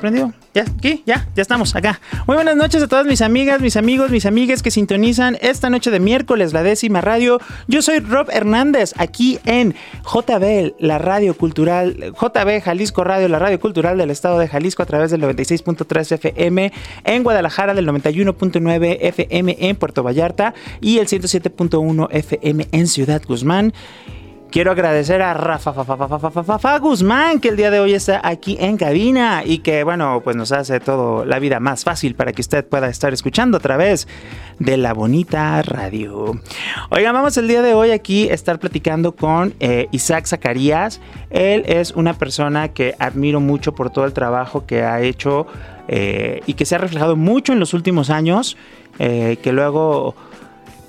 ¿Te prendió? ¿Ya? ¿Aquí? ¿Ya? Ya estamos acá. Muy buenas noches a todas mis amigas, mis amigos, mis amigues que sintonizan esta noche de miércoles, la décima radio. Yo soy Rob Hernández, aquí en JB, la radio cultural, JB Jalisco Radio, la radio cultural del estado de Jalisco a través del 96.3 FM, en Guadalajara del 91.9 FM en Puerto Vallarta y el 107.1 FM en Ciudad Guzmán. Quiero agradecer a Rafa fa, fa, fa, fa, fa, fa, fa, Guzmán, que el día de hoy está aquí en cabina y que, bueno, pues nos hace todo la vida más fácil para que usted pueda estar escuchando a través de la bonita radio. Oigan, vamos el día de hoy aquí a estar platicando con eh, Isaac Zacarías. Él es una persona que admiro mucho por todo el trabajo que ha hecho eh, y que se ha reflejado mucho en los últimos años, eh, que luego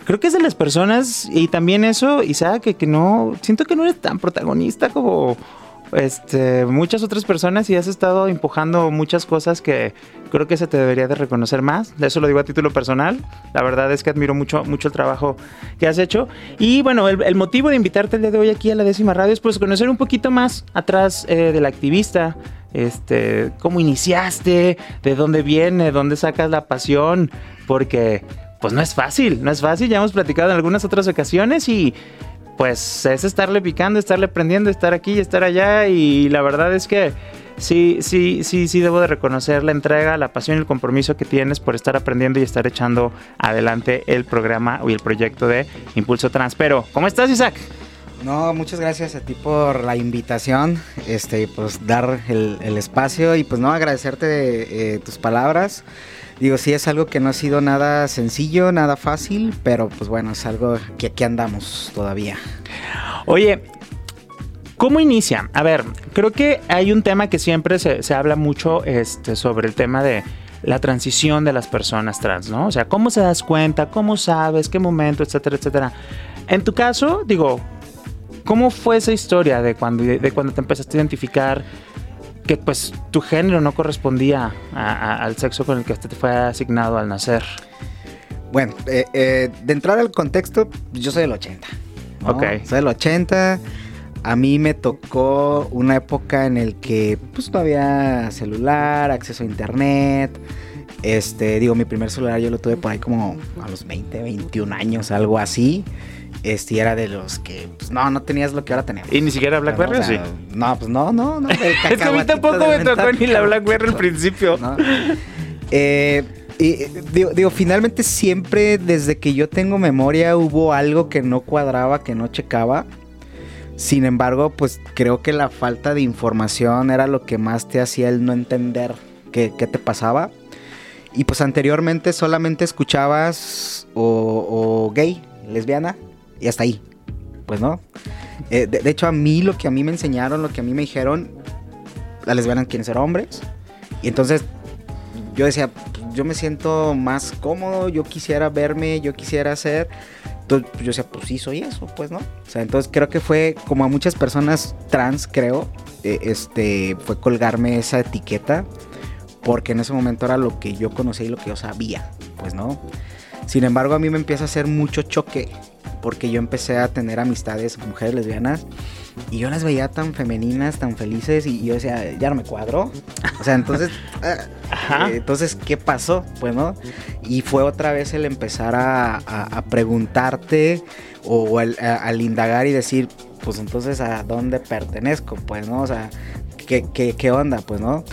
creo que es de las personas y también eso, Isaac, que, que no, siento que no eres tan protagonista como este, muchas otras personas y has estado empujando muchas cosas que creo que se te debería de reconocer más. Eso lo digo a título personal. La verdad es que admiro mucho, mucho el trabajo que has hecho. Y bueno, el, el motivo de invitarte el día de hoy aquí a la décima radio es pues conocer un poquito más atrás eh, del activista. Este, cómo iniciaste, de dónde viene, dónde sacas la pasión, porque pues no es fácil, no es fácil, ya hemos platicado en algunas otras ocasiones y pues es estarle picando, estarle aprendiendo, estar aquí y estar allá y la verdad es que sí, sí, sí, sí debo de reconocer la entrega, la pasión y el compromiso que tienes por estar aprendiendo y estar echando adelante el programa y el proyecto de Impulso Trans. Pero, ¿cómo estás Isaac? No, muchas gracias a ti por la invitación, este, pues dar el, espacio y pues no agradecerte eh, tus palabras. Digo, sí es algo que no ha sido nada sencillo, nada fácil, pero pues bueno, es algo que aquí andamos todavía. Oye, ¿Cómo inicia? A ver, creo que hay un tema que siempre se, se, habla mucho este, sobre el tema de la transición de las personas trans, ¿no? O sea, ¿cómo se das cuenta? ¿Cómo sabes? ¿Qué momento? Etcétera, etcétera. En tu caso, digo, ¿cómo fue esa historia de cuando, de cuando te empezaste a identificar que pues tu género no correspondía a, a, al sexo con el que te fue asignado al nacer? Bueno, eh, eh, de entrada al contexto, yo soy del 80. ¿no? Ok. Soy del 80. A mí me tocó una época en el que pues no había celular, acceso a internet. Este, digo, mi primer celular yo lo tuve por ahí como a los 20, 21 años, algo así. Este, era de los que, pues no, no tenías lo que ahora tenemos. ¿Y ni siquiera Blackberry o sí? No, pues no, no, no. es que a mí tampoco me tocó ni la Blackberry al principio. ¿no? Eh, y, digo, digo, finalmente siempre desde que yo tengo memoria hubo algo que no cuadraba, que no checaba. Sin embargo, pues creo que la falta de información era lo que más te hacía el no entender qué, qué te pasaba. Y pues anteriormente solamente escuchabas o, o, gay, lesbiana, y hasta ahí. Pues no. Eh, de, hecho, a mí lo que a mí me enseñaron, lo que a mí me dijeron, las lesbianas quieren ser hombres. Y entonces yo decía, pues, yo me siento más cómodo, yo quisiera verme, yo quisiera ser. Entonces pues, yo decía, pues sí, soy eso, pues, ¿no? O sea, entonces creo que fue como a muchas personas trans, creo, eh, este, fue colgarme esa etiqueta, porque en ese momento era lo que yo conocía y lo que yo sabía, pues, ¿no? Sin embargo, a mí me empieza a hacer mucho choque, porque yo empecé a tener amistades con mujeres lesbianas y yo las veía tan femeninas, tan felices y yo decía, ya no me cuadro. O sea, entonces, Ajá. eh, entonces, ¿qué pasó? Pues, ¿no? Y fue otra vez el empezar a, a, a preguntarte o al, a, al, indagar y decir, pues entonces, ¿a dónde pertenezco? Pues, ¿no? O sea, ¿qué, qué, qué onda? Pues, ¿no?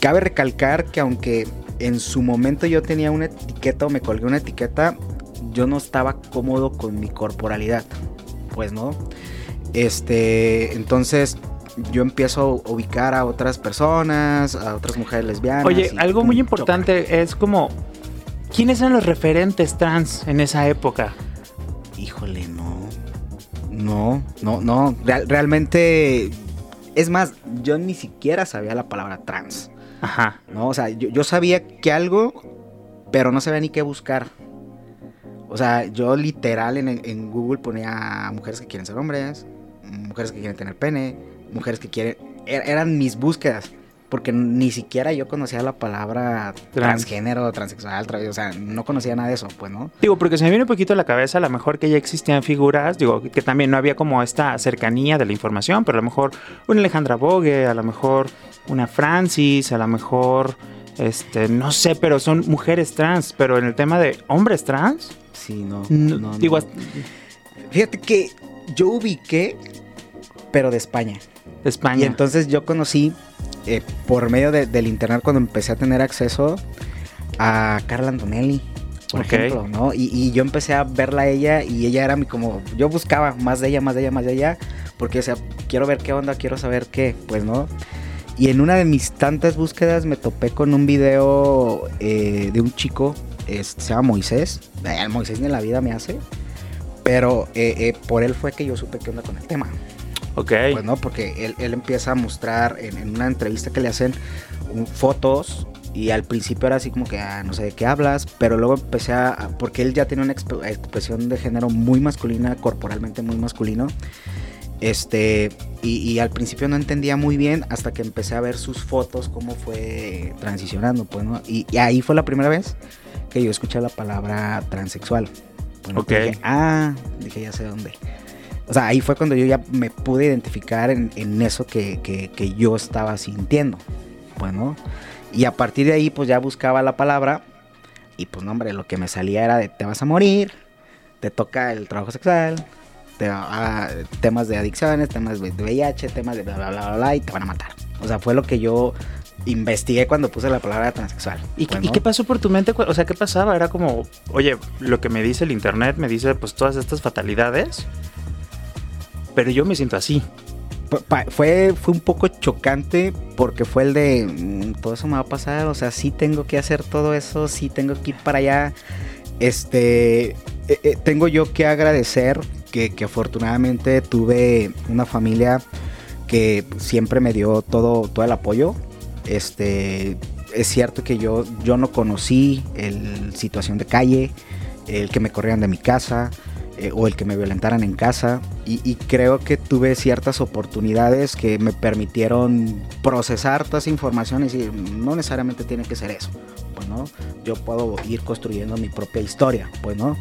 Cabe recalcar que aunque en su momento yo tenía una etiqueta o me colgué una etiqueta, yo no estaba cómodo con mi corporalidad. Pues, ¿no? Este, entonces yo empiezo a ubicar a otras personas, a otras mujeres lesbianas. Oye, algo muy importante es como, ¿quiénes eran los referentes trans en esa época? Híjole, no. No, No, no, no. realmente. Es más, yo ni siquiera sabía la palabra trans. Ajá. No, o sea, yo, sabía que algo, pero no sabía ni qué buscar. O sea, yo literal en, en, Google ponía mujeres que quieren ser hombres, mujeres que quieren tener pene, mujeres que quieren... Er, eran mis búsquedas porque ni siquiera yo conocía la palabra transgénero, transexual, o sea, no conocía nada de eso, pues, ¿no? Digo, porque se me viene un poquito a la cabeza, a lo mejor que ya existían figuras, digo, que también no había como esta cercanía de la información, pero a lo mejor una Alejandra Bogue, a lo mejor una Francis, a lo mejor, este, no sé, pero son mujeres trans, pero en el tema de hombres trans. Sí, no. no, digo, fíjate que yo ubiqué, pero de España. De España. Y entonces yo conocí eh, por medio del internet cuando empecé a tener acceso a Carla Antonelli, por ejemplo, ¿no? Y, yo empecé a verla a ella y ella era mi como, yo buscaba más de ella, más de ella, más de ella, porque o sea, quiero ver qué onda, quiero saber qué, pues, ¿no? Y en una de mis tantas búsquedas me topé con un video eh, de un chico, se llama Moisés, eh, Moisés ni en la vida me hace, pero por él fue que yo supe qué onda con el tema. Ok. Pues no, porque él, empieza a mostrar en, una entrevista que le hacen fotos y al principio era así como que, ah, no sé de qué hablas, pero luego empecé a, porque él ya tiene una expresión de género muy masculina, corporalmente muy masculino. Este, y, al principio no entendía muy bien hasta que empecé a ver sus fotos, cómo fue transicionando, pues, ¿no? Y, ahí fue la primera vez que yo escuché la palabra transexual. ok. ah, dije, ya sé dónde. O sea, ahí fue cuando yo ya me pude identificar en, eso que, yo estaba sintiendo. Bueno, y a partir de ahí pues ya buscaba la palabra y pues no hombre, lo que me salía era de te vas a morir, te toca el trabajo sexual, te, ah, temas de adicciones, temas de VIH, temas de bla, bla, bla, bla, y te van a matar. O sea, fue lo que yo investigué cuando puse la palabra transexual. ¿Y, ¿Y, qué pasó por tu mente? O sea, ¿qué pasaba? Era como, oye, lo que me dice el internet me dice pues todas estas fatalidades pero yo me siento así. Fue, fue un poco chocante porque fue el de mm, todo eso me va a pasar, o sea, sí tengo que hacer todo eso, sí tengo que ir para allá. Este, eh, eh, tengo yo que agradecer que, que, afortunadamente tuve una familia que siempre me dio todo, todo el apoyo. Este, es cierto que yo, yo no conocí el situación de calle, el que me corrieran de mi casa, eh, o el que me violentaran en casa y, creo que tuve ciertas oportunidades que me permitieron procesar toda esa información y no necesariamente tiene que ser eso, pues no, yo puedo ir construyendo mi propia historia, pues no,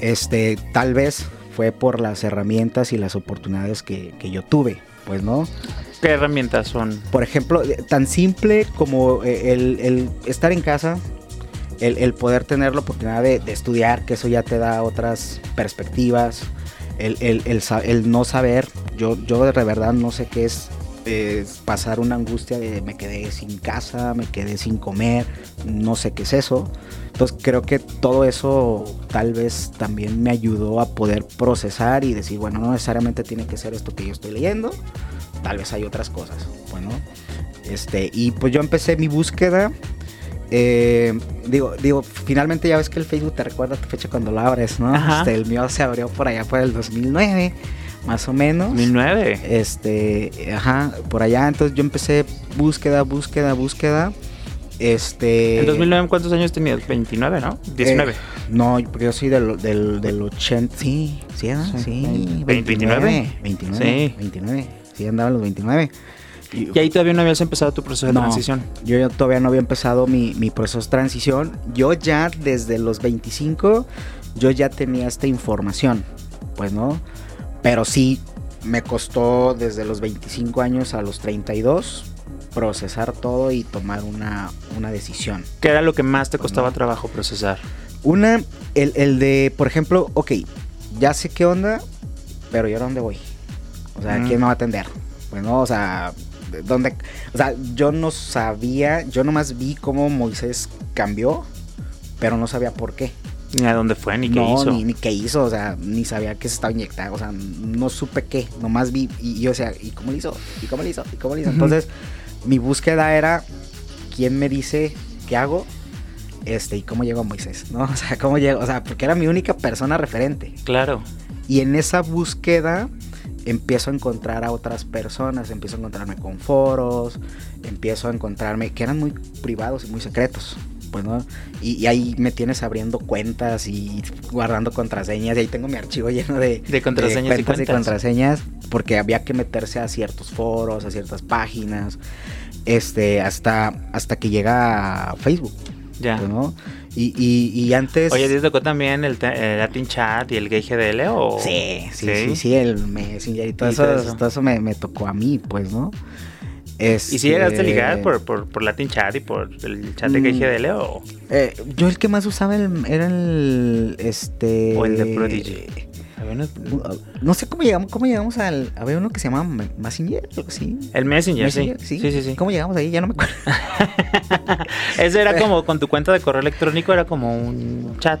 este, tal vez fue por las herramientas y las oportunidades que, yo tuve, pues no. ¿Qué herramientas son? Por ejemplo, eh, tan simple como eh, el estar en casa, el, poder tener la oportunidad de, estudiar, que eso ya te da otras perspectivas, el, el no saber, yo, yo de verdad no sé qué es pasar una angustia de me quedé sin casa, me quedé sin comer, no sé qué es eso. Entonces creo que todo eso tal vez también me ayudó a poder procesar y decir, bueno, no necesariamente tiene que ser esto que yo estoy leyendo, tal vez hay otras cosas. Bueno, este, y pues yo empecé mi búsqueda eh, digo, digo, finalmente ya ves que el Facebook te recuerda tu fecha cuando lo abres, ¿no? Este, el mío se abrió por allá por el 2009, más o menos. 2009. Este, ajá, por allá. Entonces yo empecé búsqueda, búsqueda, búsqueda. Este. ¿En 2009 cuántos años tenías? 29, ¿no? 19. Eh, no, porque yo soy del, del, del 80. Sí, sí, sí. 29. 29. Sí. 29. Sí, andaba los 29. Y, ahí todavía no habías empezado tu proceso de transición. Yo todavía no había empezado mi, proceso de transición. Yo ya desde los 25, yo ya tenía esta información, pues no. Pero sí, me costó desde los 25 años a los 32 procesar todo y tomar una, decisión. ¿Qué era lo que más te costaba trabajo procesar? Una, el, de, por ejemplo, ok, ya sé qué onda, pero ¿y a dónde voy? O sea, ¿quién me va a atender? Pues no, o sea, donde, o sea, yo no sabía, yo nomás vi cómo Moisés cambió, pero no sabía por qué. Ni a dónde fue, ni qué hizo. Ni, ni qué hizo, o sea, ni sabía que se estaba inyectando, o sea, no supe qué, nomás vi y yo, o sea, ¿y cómo lo hizo? ¿Y cómo lo hizo? ¿Y cómo lo hizo? Entonces, mi búsqueda era, ¿quién me dice qué hago? Este, y cómo llegó Moisés, ¿no? O sea, cómo llegó, o sea, porque era mi única persona referente. Claro. Y en esa búsqueda empiezo a encontrar a otras personas, empiezo a encontrarme con foros, empiezo a encontrarme que eran muy privados y muy secretos. Pues, ¿no? y, ahí me tienes abriendo cuentas y guardando contraseñas. Y ahí tengo mi archivo lleno de, de contraseñas y, cuentas y contraseñas. Porque había que meterse a ciertos foros, a ciertas páginas. Este, hasta, hasta que llega a Facebook. Ya. ¿no? Y, y, antes. Oye, ¿te tocó también el, Latin Chat y el Gay GDL? O... Sí, sí, sí, sí, el Messenger y todo, eso, todo eso me, me, tocó a mí, pues, ¿no? ¿Y si llegaste a ligar por, por, por, Latin Chat y por el chat de Gay GDL o...? Eh, yo el que más usaba era el. Este. O el de Prodigy. No sé cómo llegamos, cómo llegamos al. Había uno que se llamaba Messenger, sí. El Messenger, Sí. sí. Sí, sí, ¿Cómo llegamos ahí? Ya no me acuerdo. Ese era como con tu cuenta de correo electrónico, era como un chat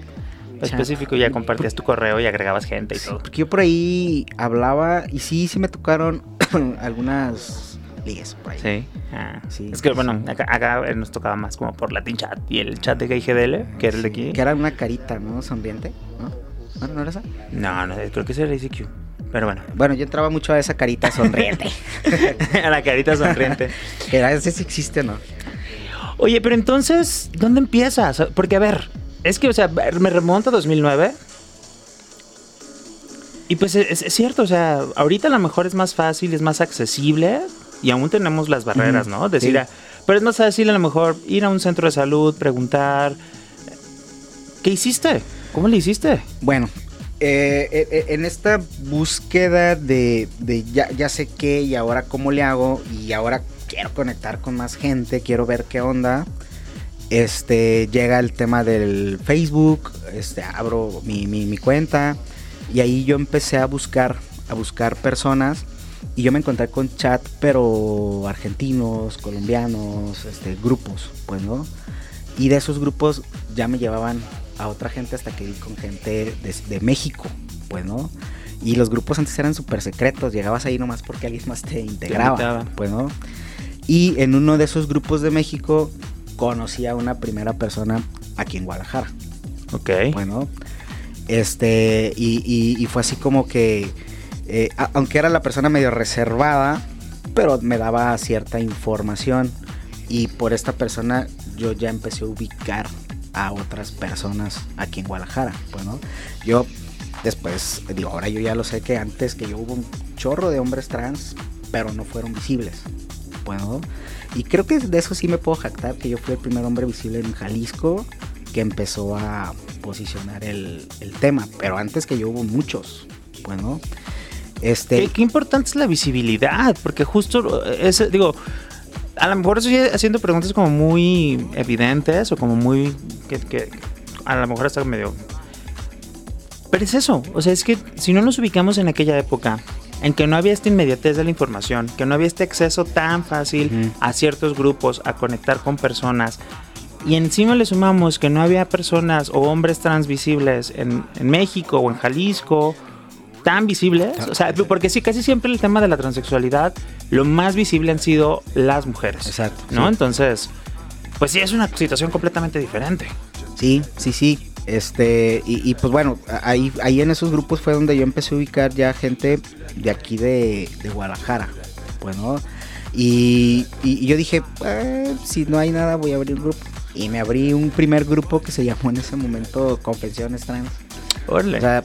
específico. Ya compartías tu correo y agregabas gente y todo. Porque yo por ahí hablaba y sí, sí me tocaron algunas ligues por ahí. Sí. Ah, sí. Es que bueno, acá, nos tocaba más como por Latin Chat y el chat de GDL, que era el de aquí. Que era una carita, ¿no? Sonriente, ¿no? ¿No, no era esa? No, no, creo que ese era ICQ. Pero bueno. Bueno, yo entraba mucho a esa carita sonriente. a la carita sonriente. que a veces existe, ¿no? Oye, pero entonces, ¿dónde empiezas? Porque, a ver, es que, o sea, me remonto a 2009. Y pues es, cierto, o sea, ahorita a lo mejor es más fácil, es más accesible y aún tenemos las barreras, ¿no? Decir, pero es más fácil a lo mejor ir a un centro de salud, preguntar, ¿qué hiciste? ¿Cómo le hiciste? Bueno, eh, eh, eh, en esta búsqueda de, ya, sé qué y ahora cómo le hago y ahora quiero conectar con más gente, quiero ver qué onda. Este llega el tema del Facebook, este abro mi, mi, cuenta y ahí yo empecé a buscar a buscar personas y yo me encontré con chat pero argentinos, colombianos, este grupos, pues no. Y de esos grupos ya me llevaban a otra gente hasta que vi con gente de, México, pues, ¿no? Y los grupos antes eran súper secretos, llegabas ahí nomás porque alguien más te integraba, pues, ¿no? Y en uno de esos grupos de México conocí a una primera persona aquí en Guadalajara. Ok. Bueno, este, y, fue así como que, eh, aunque era la persona medio reservada, pero me daba cierta información. Y por esta persona yo ya empecé a ubicar a otras personas aquí en Guadalajara. Bueno, yo después, digo, ahora yo ya lo sé que antes que yo hubo un chorro de hombres trans, pero no fueron visibles. Bueno, y creo que de eso sí me puedo jactar, que yo fui el primer hombre visible en Jalisco que empezó a posicionar el, tema, pero antes que yo hubo muchos. Bueno, este... qué importante es la visibilidad, porque justo, ese, digo, a lo mejor estoy haciendo preguntas como muy evidentes o como muy. que, a lo mejor está medio. Pero es eso, o sea, es que si no nos ubicamos en aquella época, en que no había esta inmediatez de la información, que no había este acceso tan fácil a ciertos grupos, a conectar con personas, y encima le sumamos que no había personas o hombres transvisibles en, en México o en Jalisco tan visibles, o sea, porque sí, casi siempre el tema de la transexualidad, lo más visible han sido las mujeres. Exacto. ¿No? Entonces, pues sí, es una situación completamente diferente. Sí, sí, sí. Este, y, pues bueno, ahí, ahí en esos grupos fue donde yo empecé a ubicar ya gente de aquí de, Guadalajara. Bueno, y, y, yo dije, eh, si no hay nada, voy a abrir un grupo. Y me abrí un primer grupo que se llamó en ese momento Confesiones Trans. O sea,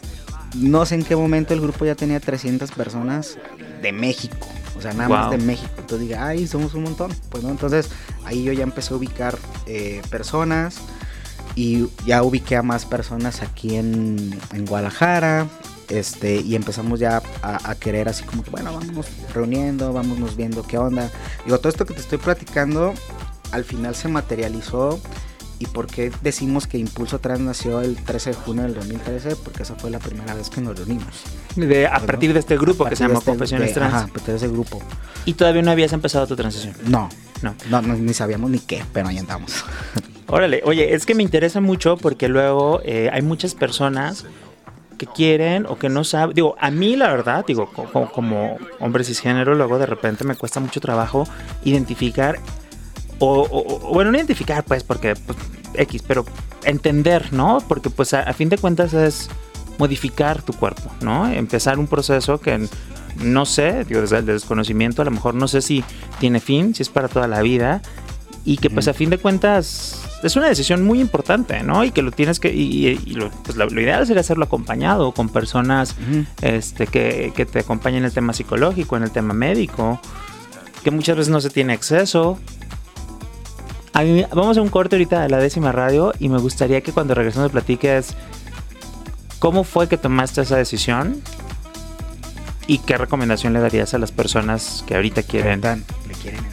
no sé en qué momento el grupo ya tenía 300 personas de México. O sea, nada más de México. Entonces dije, ay, somos un montón. Pues no, entonces ahí yo ya empecé a ubicar eh, personas y ya ubiqué a más personas aquí en, Guadalajara. Este, y empezamos ya a, querer así como que, bueno, vamos reuniendo, vamos viendo qué onda. Digo, todo esto que te estoy platicando, al final se materializó ¿Y por qué decimos que Impulso Trans nació el 13 de junio del 2013? Porque esa fue la primera vez que nos reunimos. De, a partir de este grupo que se llama este, Profesiones Trans. Ajá, a partir de ese grupo. ¿Y todavía no habías empezado tu transición? No, no, no, ni sabíamos ni qué, pero ahí andamos. Órale, oye, es que me interesa mucho porque luego eh, hay muchas personas que quieren o que no saben. Digo, a mí la verdad, digo, como, como hombre cisgénero, luego de repente me cuesta mucho trabajo identificar o, bueno, no identificar, pues, porque pues, X, pero entender, ¿no? Porque pues a, fin de cuentas es modificar tu cuerpo, ¿no? Empezar un proceso que no sé, digo, desde el desconocimiento, a lo mejor no sé si tiene fin, si es para toda la vida, y que pues a fin de cuentas es una decisión muy importante, ¿no? Y que lo tienes que, y, lo, pues lo, ideal sería hacerlo acompañado con personas este, que, que, te acompañen en el tema psicológico, en el tema médico, que muchas veces no se tiene acceso. Vamos a un corte ahorita de la décima radio y me gustaría que cuando regresemos platiques cómo fue que tomaste esa decisión y qué recomendación le darías a las personas que ahorita quieren,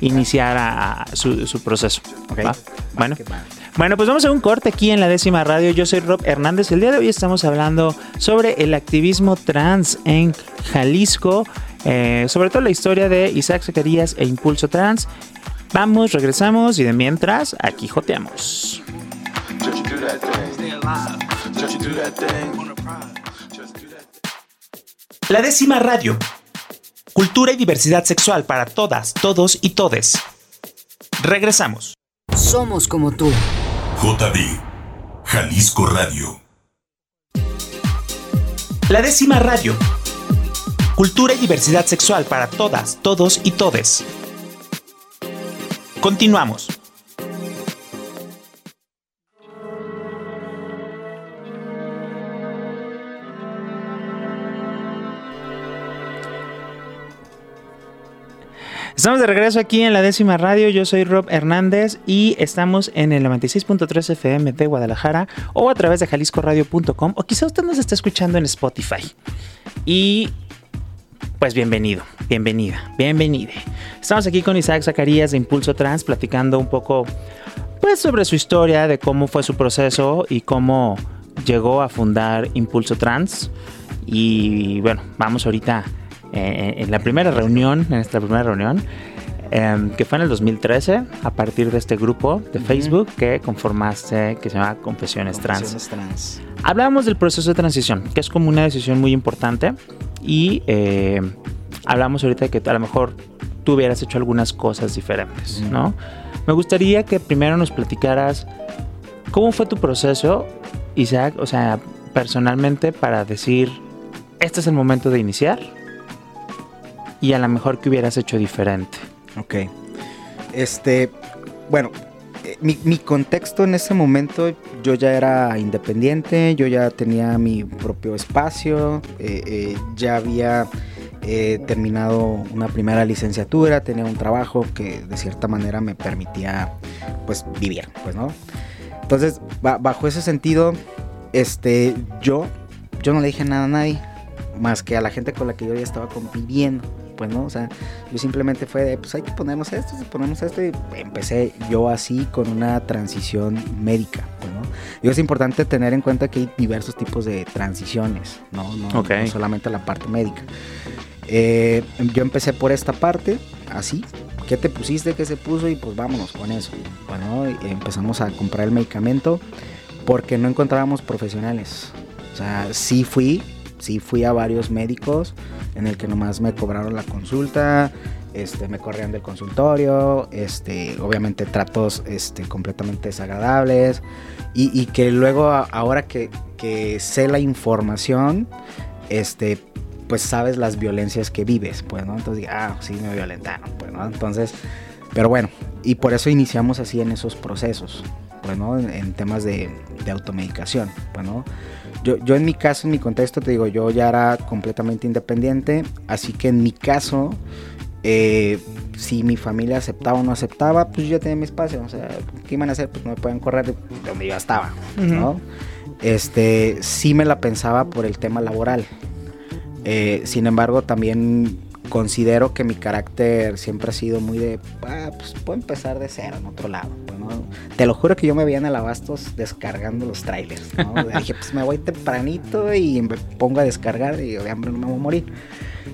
iniciar a, su, proceso. Bueno. Bueno, pues vamos a un corte aquí en la décima radio. Yo soy Rob Hernández. El día de hoy estamos hablando sobre el activismo trans en Jalisco, eh, sobre todo la historia de Isaac Zacarías e Impulso Trans. Vamos, regresamos y de mientras, aquí joteamos. La décima radio. Cultura y diversidad sexual para todas, todos y todes. Regresamos. Somos como tú. JB, Jalisco Radio. La décima radio. Cultura y diversidad sexual para todas, todos y todes. Continuamos. Estamos de regreso aquí en la décima radio. Yo soy Rob Hernández y estamos en el 96.3 FM de Guadalajara o a través de jaliscoradio.com o quizá usted nos esté escuchando en Spotify. Y pues bienvenido, bienvenida, bienvenide. Estamos aquí con Isaac Zacarías de Impulso Trans platicando un poco pues sobre su historia, de cómo fue su proceso y cómo llegó a fundar Impulso Trans. Y bueno, vamos ahorita eh, en la primera reunión, en esta primera reunión, em, que fue en el 2013, a partir de este grupo de Facebook que conformaste, que se llama Confesiones, Trans. Hablábamos del proceso de transición, que es como una decisión muy importante, y eh, hablamos ahorita de que a lo mejor tú hubieras hecho algunas cosas diferentes, ¿no? Me gustaría que primero nos platicaras cómo fue tu proceso, Isaac, o sea, personalmente para decir, este es el momento de iniciar y a lo mejor que hubieras hecho diferente. Ok. Este, bueno, eh, mi, contexto en ese momento, yo ya era independiente, yo ya tenía mi propio espacio, eh, eh, ya había terminado una primera licenciatura, tenía un trabajo que de cierta manera me permitía, pues, vivir, pues, ¿no? Entonces, bajo ese sentido, este, yo, yo no le dije nada a nadie, más que a la gente con la que yo ya estaba conviviendo pues, ¿no? O sea, yo simplemente fue de, pues hay que ponernos esto, ponemos esto y empecé yo así con una transición médica, pues, ¿no? Y es importante tener en cuenta que hay diversos tipos de transiciones, ¿no? No, solamente la parte médica. Eh, yo empecé por esta parte, así, ¿qué te pusiste? ¿Qué se puso? Y pues vámonos con eso. Bueno, empezamos a comprar el medicamento porque no encontrábamos profesionales. O sea, sí fui, sí fui a varios médicos en el que nomás me cobraron la consulta, este, me corrían del consultorio, este, obviamente tratos este, completamente desagradables y, que luego ahora que, sé la información, este, pues sabes las violencias que vives, pues, ¿no? Entonces, ah, sí, me violentaron, pues, ¿no? Entonces, pero bueno, y por eso iniciamos así en esos procesos, pues, ¿no? En, temas de, de automedicación, pues, ¿no? Yo, yo en mi caso, en mi contexto, te digo, yo ya era completamente independiente, así que en mi caso, eh, si mi familia aceptaba o no aceptaba, pues yo ya tenía mi espacio. O sea, ¿qué iban a hacer? Pues no me pueden correr de donde yo estaba, ¿no? Este, sí me la pensaba por el tema laboral. Eh, sin embargo, también considero que mi carácter siempre ha sido muy de, ah, pues puedo empezar de cero en otro lado. Te lo juro que yo me veía en el Abastos descargando los trailers. ¿no? Dije, pues me voy tempranito y me pongo a descargar y de hambre no me voy a morir.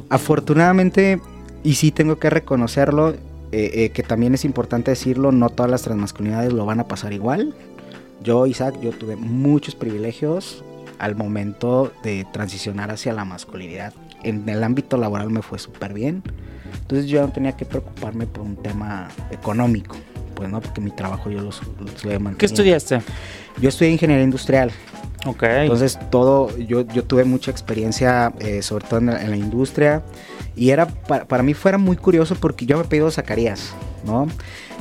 Afortunadamente, y sí tengo que reconocerlo, eh, eh, que también es importante decirlo, no todas las transmasculinidades lo van a pasar igual. Yo, Isaac, yo tuve muchos privilegios al momento de transicionar hacia la masculinidad en el ámbito laboral me fue súper bien. Entonces yo no tenía que preocuparme por un tema económico, pues no, porque mi trabajo yo lo, lo, ¿Qué estudiaste? Yo estudié ingeniería industrial. Ok. Entonces todo, yo, yo tuve mucha experiencia, eh, sobre todo en la, en la industria, y era, para, para mí fuera muy curioso porque yo me he pedido Zacarías, ¿no?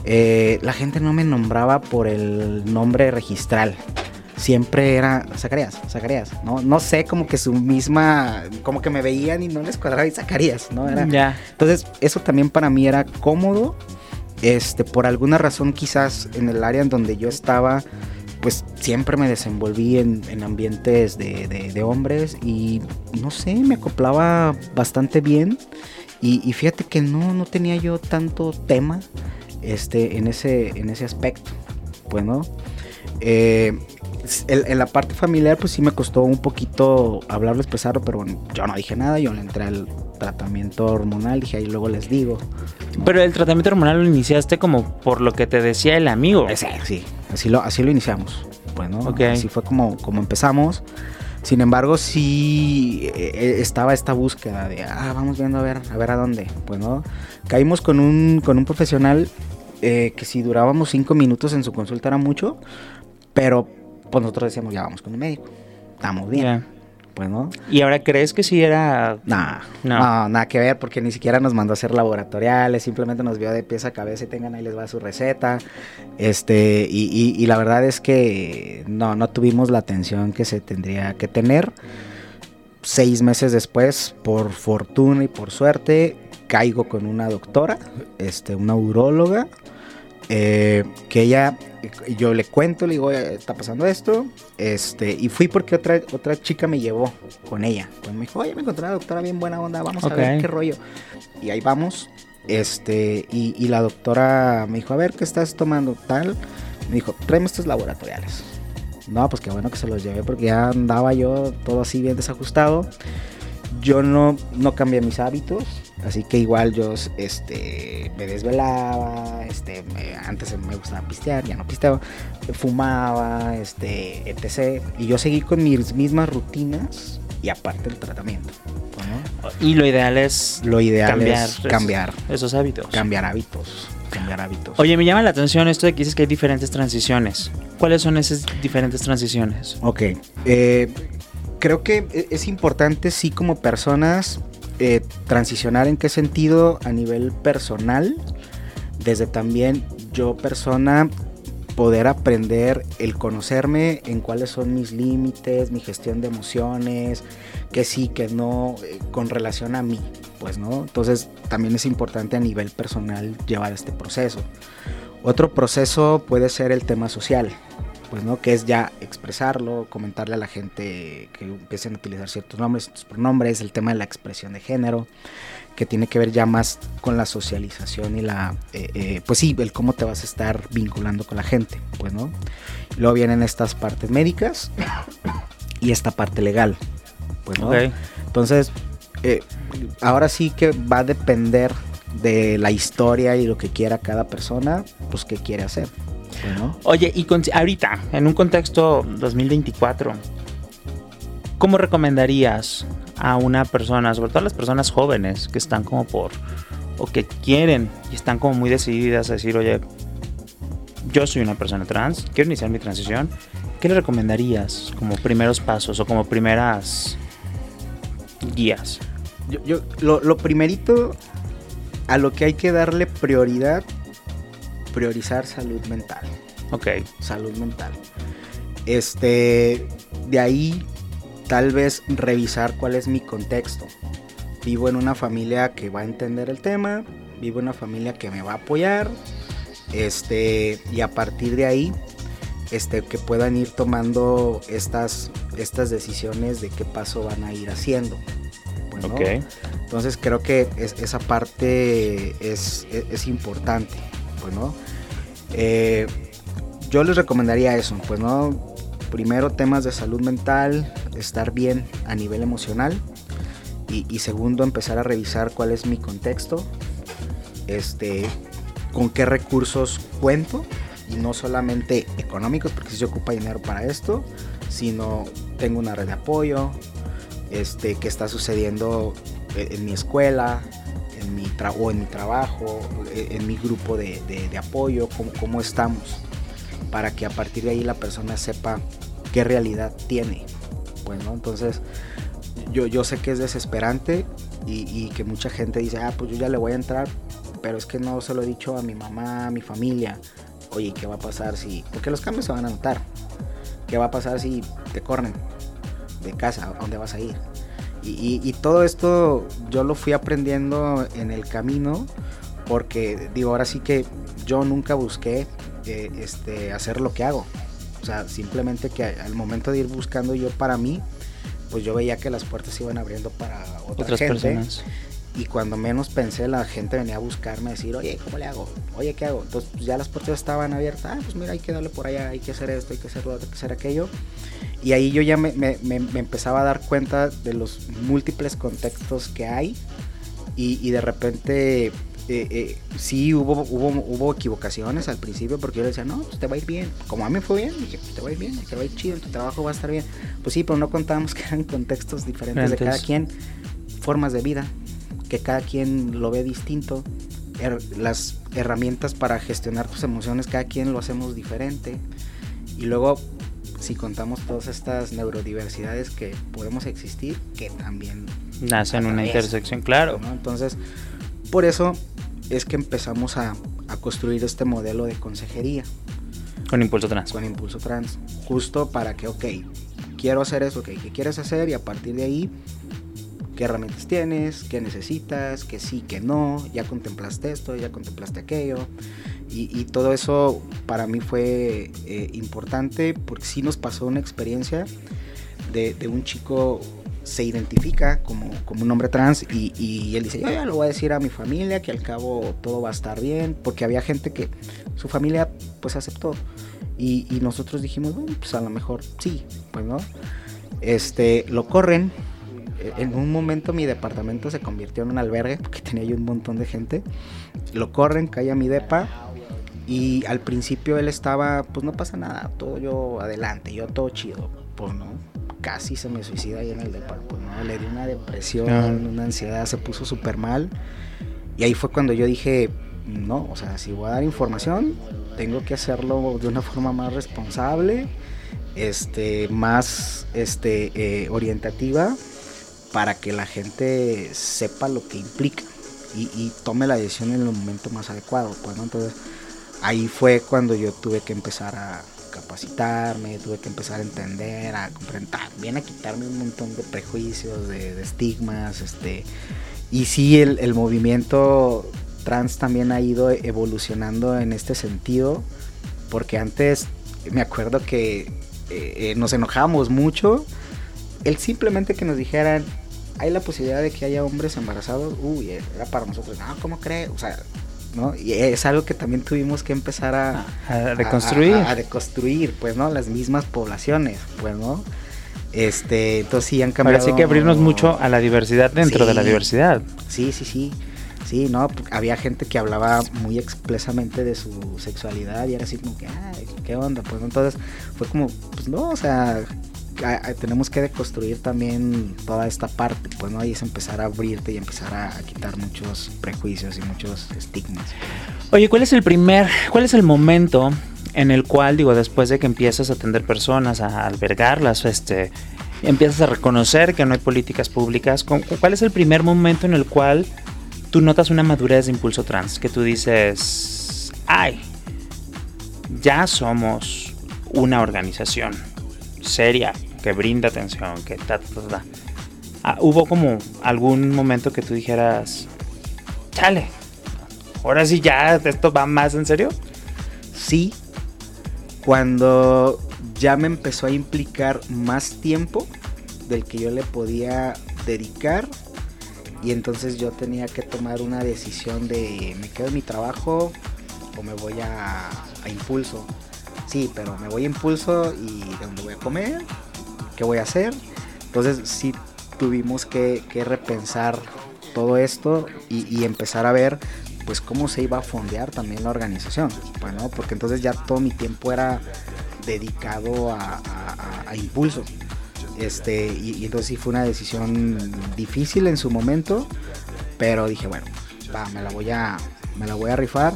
Eh, la gente no me nombraba por el nombre registral. Siempre era Zacarías, Zacarías, ¿no? No sé, como que su misma, como que me veían y no les cuadraba y Zacarías, ¿no? Era, ya. entonces, eso también para mí era cómodo. Este, por alguna razón, quizás en el área en donde yo estaba, pues siempre me desenvolví en, en ambientes de, de- hombres y no sé, me acoplaba bastante bien. Y, y fíjate que no, no tenía yo tanto tema este, en, ese, en ese aspecto. Bueno, eh, en, en la parte familiar, pues sí me costó un poquito hablarlo, expresarlo, pero bueno, yo no dije nada, yo le entré al tratamiento hormonal, dije ahí luego les digo. Pero el tratamiento hormonal lo iniciaste como por lo que te decía el amigo. Ese, sí, así lo, así lo iniciamos. Bueno, Ok. así fue como, como empezamos. Sin embargo, sí eh, estaba esta búsqueda de, ah, vamos viendo a ver, a ver a dónde. Bueno, caímos con un, con un profesional eh, que si durábamos cinco minutos en su consulta era mucho, pero pues nosotros decíamos, ya vamos con un médico, estamos bien. Ya. Bueno, ¿Y ahora crees que sí era Nah, No. no. nada que ver, porque ni siquiera nos mandó a hacer laboratoriales, simplemente nos vio de pies a cabeza y tengan ahí les va su receta. Este, y, y- y la verdad es que no, no tuvimos la atención que se tendría que tener. Seis meses después, por fortuna y por suerte, caigo con una doctora, este, una uróloga, eh, que ella, yo le cuento, le digo, "Oye, está pasando esto, este, y fui porque otra, otra chica me llevó con ella. Pues me dijo, oye, me encontré una doctora bien buena onda, vamos a ver qué rollo. Y ahí vamos, este, y, y la doctora me dijo, a ver, ¿qué estás tomando? Tal, me dijo, tráeme estos laboratoriales. No, pues qué bueno que se los llevé porque ya andaba yo todo así bien desajustado. Yo no, no cambié mis hábitos, así que igual yo este, me desvelaba, este, me- antes me gustaba pistear, ya no pisteo, fumaba, este, etc. Y yo seguí con mis mismas rutinas y aparte el tratamiento. ¿no? Y lo ideal es Lo ideal cambiar, es cambiar, esos, esos hábitos. cambiar hábitos, cambiar hábitos. Oye, me llama la atención esto de que dices que hay diferentes transiciones. ¿Cuáles son esas diferentes transiciones? Ok. eh, creo que e- es importante, sí, como personas, eh, transicionar en qué sentido a nivel personal, desde también yo persona poder aprender el conocerme en cuáles son mis límites, mi gestión de emociones, que sí, que no, eh, con relación a mí, pues, ¿no? Entonces también es importante a nivel personal llevar este proceso. Otro proceso puede ser el tema social, pues, ¿no? Que es ya expresarlo, comentarle a la gente que empiecen a utilizar ciertos nombres, ciertos pronombres, el tema de la expresión de género, que tiene que ver ya más con la socialización y la, eh, eh, pues sí, el cómo te vas a estar vinculando con la gente, pues, ¿no? Luego vienen estas partes médicas y esta parte legal, pues, ¿no? Entonces, eh, ahora sí que va a depender de la historia y lo que quiera cada persona, pues qué quiere hacer, pues, ¿no? Oye, y con- ahorita, en un contexto 2024, ¿cómo recomendarías a una persona, sobre todo a las personas jóvenes que están como por, o que quieren y están como muy decididas a decir, oye, yo soy una persona trans, quiero iniciar mi transición, ¿qué le recomendarías como primeros pasos o como primeras guías? Yo, yo- lo, lo primerito a lo que hay que darle prioridad, priorizar salud mental. Ok, Salud mental. Este, de ahí tal vez revisar cuál es mi contexto. Vivo en una familia que va a entender el tema, vivo en una familia que me va a apoyar, este, y a partir de ahí, este, que puedan ir tomando estas, estas decisiones de qué paso van a ir haciendo. Pues, ¿no? ok. Entonces creo que es- esa parte es, es- es importante, pues, ¿no? Eh, yo les recomendaría eso, pues, ¿no? Primero temas de salud mental, estar bien a nivel emocional. Y, segundo, empezar a revisar cuál es mi contexto, este, con qué recursos cuento, y no solamente económicos, porque si se ocupa dinero para esto, sino tengo una red de apoyo, este, qué está sucediendo en, en mi escuela, en mi tra- o en mi trabajo, en, en mi grupo de, de- apoyo, cómo, cómo estamos, para que a partir de ahí la persona sepa qué realidad tiene. Bueno, entonces yo, yo sé que es desesperante y, y, que mucha gente dice, ah, pues yo ya le voy a entrar, pero es que no se lo he dicho a mi mamá, a mi familia. Oye, ¿qué va a pasar si...? Porque los cambios se van a notar. ¿Qué va a pasar si te corren de casa? ¿A dónde vas a ir? Y, y, todo esto yo lo fui aprendiendo en el camino porque digo, ahora sí que yo nunca busqué eh, este, hacer lo que hago. O sea, simplemente que al momento de ir buscando yo para mí, pues yo veía que las puertas se iban abriendo para otra otras gente. personas. Y cuando menos pensé, la gente venía a buscarme, a decir, oye, ¿cómo le hago? Oye, ¿qué hago? Entonces pues, ya las puertas estaban abiertas. Ah, pues mira, hay que darle por allá, hay que hacer esto, hay que hacer lo otro, hay que hacer aquello. Y ahí yo ya me, me, me, me empezaba a dar cuenta de los múltiples contextos que hay. Y, y de repente eh, eh, sí hubo, hubo, hubo equivocaciones al principio porque yo le decía, no, pues te va a ir bien. Como a mí fue bien, dije, pues te va a ir bien, te va a ir chido, tu trabajo va a estar bien. Pues sí, pero no contábamos que eran contextos diferentes de cada quien, formas de vida, que cada quien lo ve distinto, er, las herramientas para gestionar tus emociones, cada quien lo hacemos diferente. Y luego, si contamos todas estas neurodiversidades que podemos existir, que también nacen una intersección, claro. ¿no? Entonces, por eso es que empezamos a, a, construir este modelo de consejería. Con Impulso Trans. Con Impulso Trans. Justo para que, ok, quiero hacer eso, ok, ¿qué quieres hacer? Y a partir de ahí, ¿qué herramientas tienes? ¿Qué necesitas? ¿Qué sí, qué no? ¿Ya contemplaste esto? ¿Ya contemplaste aquello? Y, todo eso para mí fue eh, importante porque sí nos pasó una experiencia de, un chico se identifica como, un hombre trans y, él dice, yo ya lo voy a decir a mi familia, que al cabo todo va a estar bien, porque había gente que su familia pues aceptó. Y, nosotros dijimos, bueno, pues a lo mejor sí, pues no. Este, lo corren. En un momento mi departamento se convirtió en un albergue porque tenía yo un montón de gente. Lo corren, cae a mi depa. Y al principio él estaba, pues no pasa nada, todo yo adelante, yo todo chido, pues no, casi se me suicida ahí en el departamento, ¿no? Le dio una depresión, no. una ansiedad, se puso súper mal. Y ahí fue cuando yo dije, no, o sea, si voy a dar información, tengo que hacerlo de una forma más responsable, este, más este, eh, orientativa, para que la gente sepa lo que implica y, y, tome la decisión en el momento más adecuado. Pues, ¿no? Entonces, ahí fue cuando yo tuve que empezar a, capacitarme, tuve que empezar a entender, a comprender, también a quitarme un montón de prejuicios, de, estigmas, este, y sí el, movimiento trans también ha ido evolucionando en este sentido, porque antes me acuerdo que eh, nos enojábamos mucho, el simplemente que nos dijeran, hay la posibilidad de que haya hombres embarazados, uy, era para nosotros, no, ¿cómo cree? O sea, ¿no? Y es algo que también tuvimos que empezar a, a reconstruir. A, a, a, reconstruir, pues, ¿no? Las mismas poblaciones, pues, ¿no? Este, entonces sí han cambiado. Ahora sí que abrirnos mucho a la diversidad dentro sí, de la diversidad. Sí, sí, sí. Sí, no, había gente que hablaba muy expresamente de su sexualidad y era así como que, ay, ¿qué onda? Pues entonces fue como, pues no, o sea, a, a, tenemos que deconstruir también toda esta parte, pues no, y es empezar a abrirte y empezar a, a, quitar muchos prejuicios y muchos estigmas. Oye, ¿cuál es el primer, cuál es el momento en el cual, digo, después de que empiezas a atender personas, a albergarlas, este, empiezas a reconocer que no hay políticas públicas, ¿cuál es el primer momento en el cual tú notas una madurez de impulso trans? Que tú dices, ay, ya somos una organización seria, que brinda atención, que ta, ta, ta. Ah, hubo como algún momento que tú dijeras, chale, ahora sí ya esto va más en serio. Sí, cuando ya me empezó a implicar más tiempo del que yo le podía dedicar y entonces yo tenía que tomar una decisión de me quedo en mi trabajo o me voy a, a impulso sí, pero me voy a impulso y de dónde voy a comer, qué voy a hacer. Entonces sí tuvimos que, que repensar todo esto y, empezar a ver pues cómo se iba a fondear también la organización. Bueno, porque entonces ya todo mi tiempo era dedicado a, impulso. Este, y, y, entonces sí fue una decisión difícil en su momento, pero dije, bueno, va, me la voy a, me la voy a rifar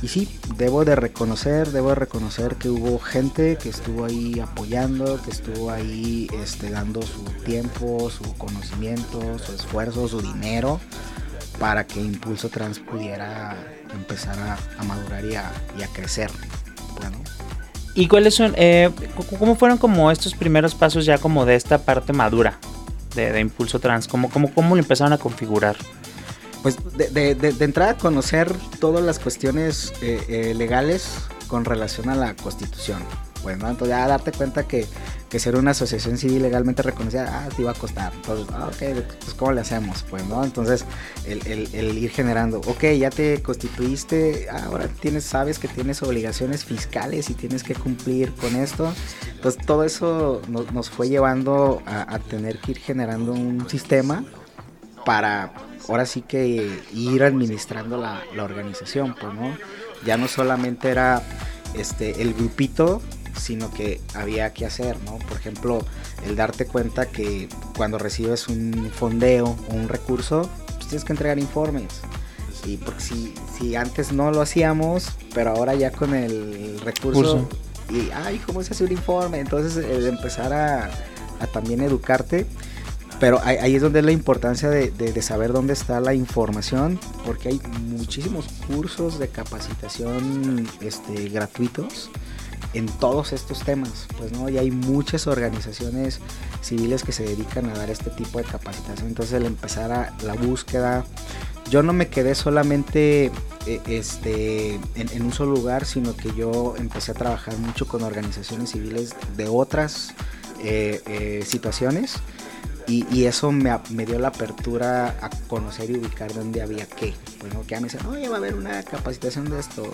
y sí, debo de reconocer, debo de reconocer que hubo gente que estuvo ahí apoyando, que estuvo ahí este, dando su tiempo, su conocimiento, su esfuerzo, su dinero para que Impulso Trans pudiera empezar a, madurar y a, crecer. Bueno. ¿Y cuáles son, eh, cómo fueron como estos primeros pasos ya como de esta parte madura de, Impulso Trans? ¿Cómo, cómo, ¿Cómo lo empezaron a configurar? Pues de, de, de, entrada conocer todas las cuestiones eh, eh, legales con relación a la constitución. Pues, ¿no? Entonces ya darte cuenta que, que, ser una asociación civil legalmente reconocida, ah, te iba a costar. Entonces, ah, ok, pues ¿cómo le hacemos? Pues, ¿no? Entonces, el, el, el, ir generando, ok, ya te constituiste, ahora tienes, sabes que tienes obligaciones fiscales y tienes que cumplir con esto. Entonces, todo eso nos, nos fue llevando a tener que ir generando un sistema para ahora sí que ir administrando la, organización, pues, ¿no? Ya no solamente era este, el grupito, sino que había que hacer, ¿no? Por ejemplo, el darte cuenta que cuando recibes un fondeo o un recurso, pues tienes que entregar informes. Y porque si, si antes no lo hacíamos, pero ahora ya con el recurso, y, ay, ¿cómo se hace un informe? Entonces, el empezar a, a también educarte pero ahí, es donde es la importancia de, saber dónde está la información, porque hay muchísimos cursos de capacitación este, gratuitos en todos estos temas, pues no, y hay muchas organizaciones civiles que se dedican a dar este tipo de capacitación. Entonces el empezar a la búsqueda, yo no me quedé solamente eh, este, en, un solo lugar, sino que yo empecé a trabajar mucho con organizaciones civiles de otras eh, eh, situaciones y, eso me, dio la apertura a conocer y ubicar dónde había qué. Bueno, que ya me dicen, oye, va a haber una capacitación de esto.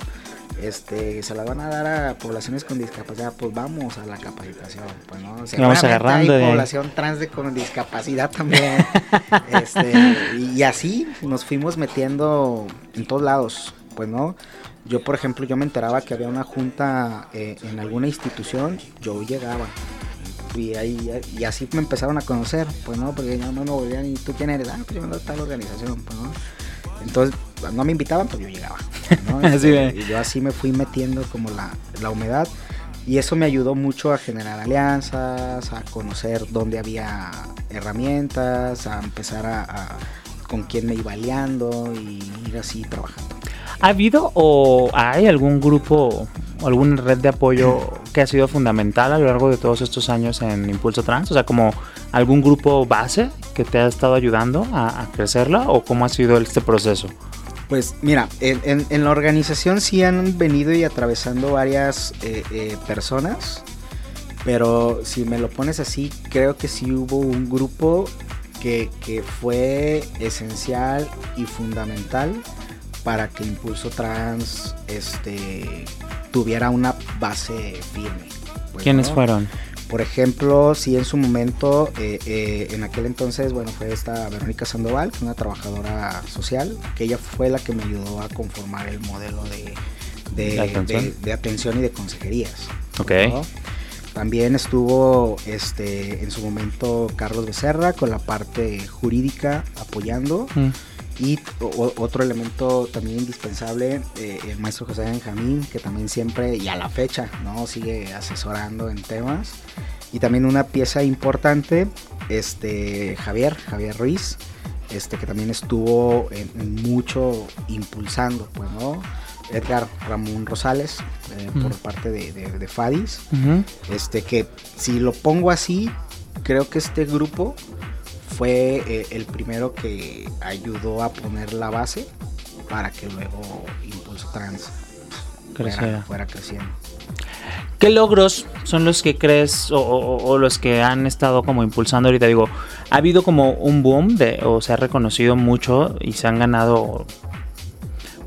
Este, se la van a dar a poblaciones con discapacidad, pues vamos a la capacitación, pues no, vamos agarrando hay población trans de con discapacidad también, este, y, así nos fuimos metiendo en todos lados, pues no, yo por ejemplo yo me enteraba que había una junta eh, en alguna institución, yo llegaba, y ahí y así me empezaron a conocer, pues no, porque ya no me volvían y tú quién eres, ah, pues yo de tal organización, pues no. Entonces, no me invitaban, pues yo llegaba. Este, y yo así me fui metiendo como la, la humedad y eso me ayudó mucho a generar alianzas, a conocer dónde había herramientas, a empezar a, a con quién me iba aliando y ir así trabajando. ¿Ha habido o hay algún grupo alguna red de apoyo que ha sido fundamental a lo largo de todos estos años en Impulso Trans? O sea, como algún grupo base que te ha estado ayudando a, crecerla o cómo ha sido este proceso? Pues mira, en, la organización sí han venido y atravesando varias eh, eh, personas, pero si me lo pones así, creo que sí hubo un grupo que, que fue esencial y fundamental para que Impulso Trans este, tuviera una base firme. Pues, ¿Quiénes fueron? Por ejemplo, si en su momento, eh, eh, en aquel entonces, bueno, fue esta Verónica Sandoval, una trabajadora social, que ella fue la que me ayudó a conformar el modelo de, de, atención? y de consejerías. Ok. También estuvo este, en su momento Carlos Becerra con la parte jurídica apoyando. Mm. Y otro elemento también indispensable, eh, el maestro José Benjamín, que también siempre y a la fecha ¿no? sigue asesorando en temas. Y también una pieza importante, este, Javier, Javier Ruiz, este, que también estuvo en, mucho impulsando, pues, ¿no? Edgar Ramón Rosales, eh, por parte de, Fadis, este, que si lo pongo así, creo que este grupo fue eh, el primero que ayudó a poner la base para que luego Impulso Trans fuera, creciendo. ¿Qué logros son los que crees o, los que han estado como impulsando ahorita? Digo, ha habido como un boom de, o se ha reconocido mucho y se han ganado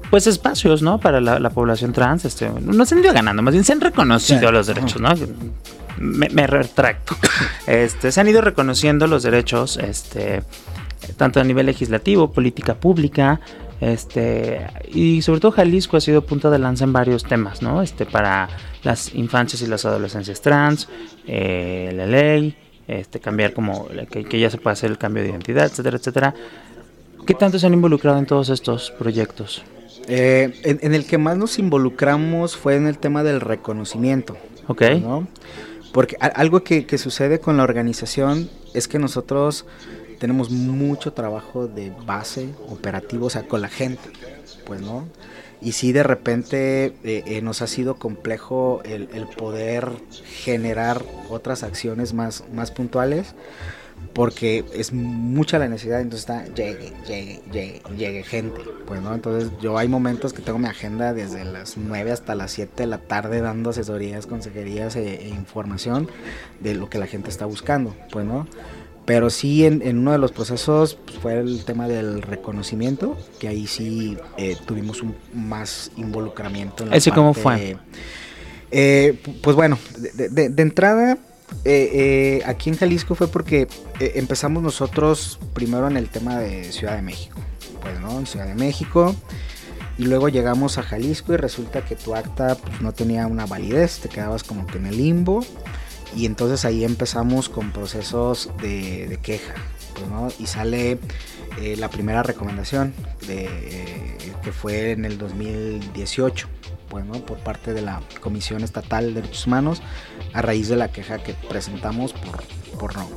pues espacios, ¿no? Para la, población trans, este, no se han ido ganando, más bien se han reconocido los derechos, ¿no? Me, retracto. Este, se han ido reconociendo los derechos, este, tanto a nivel legislativo, política pública, este, y sobre todo Jalisco ha sido punto de lanza en varios temas, ¿no? Este, para las infancias y las adolescencias trans, eh, la ley, este, cambiar como que, que, ya se puede hacer el cambio de identidad, etcétera, etcétera. ¿Qué tanto se han involucrado en todos estos proyectos? Eh, en, el que más nos involucramos fue en el tema del reconocimiento. Ok. Porque algo que, sucede con la organización es que nosotros tenemos mucho trabajo de base operativo, o sea, con la gente, pues, ¿no? Y sí, de repente eh, eh, nos ha sido complejo el, el, poder generar otras acciones más, más puntuales porque es mucha la necesidad, entonces está, llegue, llegue, llegue, llegue gente, pues, ¿no? Entonces yo hay momentos que tengo mi agenda desde las 9 hasta las 7 de la tarde dando asesorías, consejerías e, e información de lo que la gente está buscando, pues, ¿no? Pero sí, en, uno de los procesos pues, fue el tema del reconocimiento, que ahí sí eh, tuvimos un más involucramiento. En ¿Ese cómo fue? Eh, pues bueno, de, de entrada eh, eh, aquí en Jalisco fue porque eh, empezamos nosotros primero en el tema de Ciudad de México. Pues, ¿no? En Ciudad de México. Y luego llegamos a Jalisco y resulta que tu acta pues, no tenía una validez, te quedabas como que en el limbo. Y entonces ahí empezamos con procesos de, queja. Pues, ¿no? Y sale la primera recomendación de, que fue en el 2018 por parte de la Comisión Estatal de Derechos Humanos a raíz de la queja que presentamos por, por no.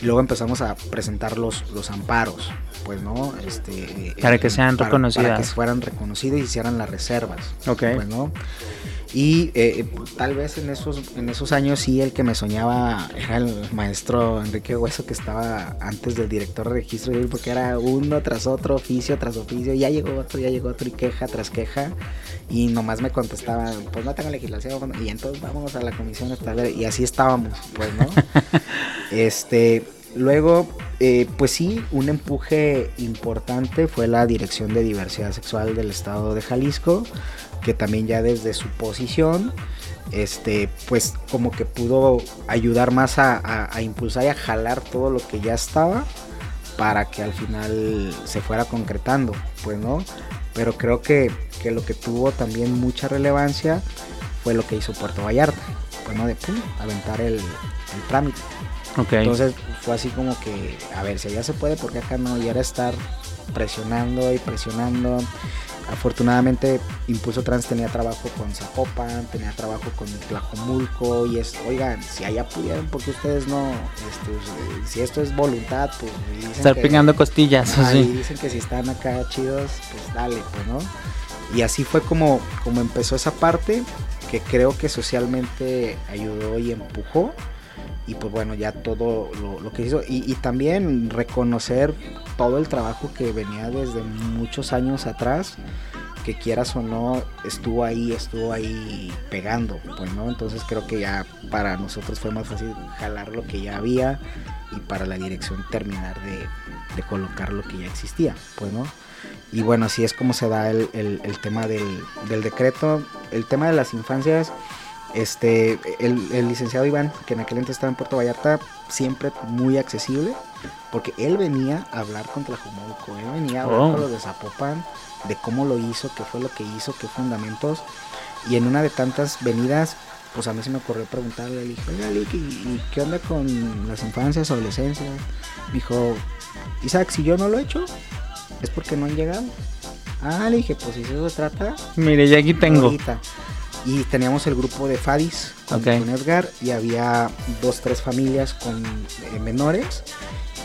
Y luego empezamos a presentar los, los amparos, pues, ¿no? Este, para que sean reconocidas. Para que fueran reconocidas y hicieran las reservas. Ok. Pues, ¿no? Y eh, tal vez en esos, en esos años sí el que me soñaba era el maestro Enrique Hueso que estaba antes del director de registro porque era uno tras otro, oficio tras oficio, ya llegó otro, ya llegó otro y queja tras queja y nomás me contestaban, pues no tengo legislación y entonces vamos a la comisión estatal y así estábamos, pues no. este, luego, eh, pues sí, un empuje importante fue la Dirección de Diversidad Sexual del Estado de Jalisco que también ya desde su posición, este, pues como que pudo ayudar más a, impulsar y a jalar todo lo que ya estaba para que al final se fuera concretando, pues no. Pero creo que, lo que tuvo también mucha relevancia fue lo que hizo Puerto Vallarta, pues no, de pum, aventar el, trámite. Entonces fue así como que, a ver, si allá se puede, porque acá no, y era estar presionando y presionando. Afortunadamente Impulso Trans tenía trabajo con Zapopan, tenía trabajo con Tlajomulco y es, oigan, si allá pudieron, porque ustedes no, este, si esto es voluntad, pues estar pegando costillas. Y dicen que si están acá chidos, pues dale, pues no. Y así fue como, como empezó esa parte que creo que socialmente ayudó y empujó y pues bueno, ya todo lo, que hizo. Y, también reconocer todo el trabajo que venía desde muchos años atrás, que quieras o no, estuvo ahí, estuvo ahí pegando, pues no, entonces creo que ya para nosotros fue más fácil jalar lo que ya había y para la dirección terminar de, colocar lo que ya existía, pues no. Y bueno, así es como se da el, tema del, del decreto, el tema de las infancias este, el, licenciado Iván, que en aquel entonces estaba en Puerto Vallarta, siempre muy accesible, porque él venía a hablar contra Tlajomulco, él venía a hablar con oh. los de Zapopan, de cómo lo hizo, qué fue lo que hizo, qué fundamentos, y en una de tantas venidas, pues a mí se me ocurrió preguntarle, le dije, oiga, ¿y, qué onda con las infancias, adolescencias? Me dijo, Isaac, si yo no lo he hecho, es porque no han llegado. Ah, le dije, pues si eso se trata. Mire, ya aquí tengo y teníamos el grupo de Fadis con, Edgar y había dos, tres familias con eh, menores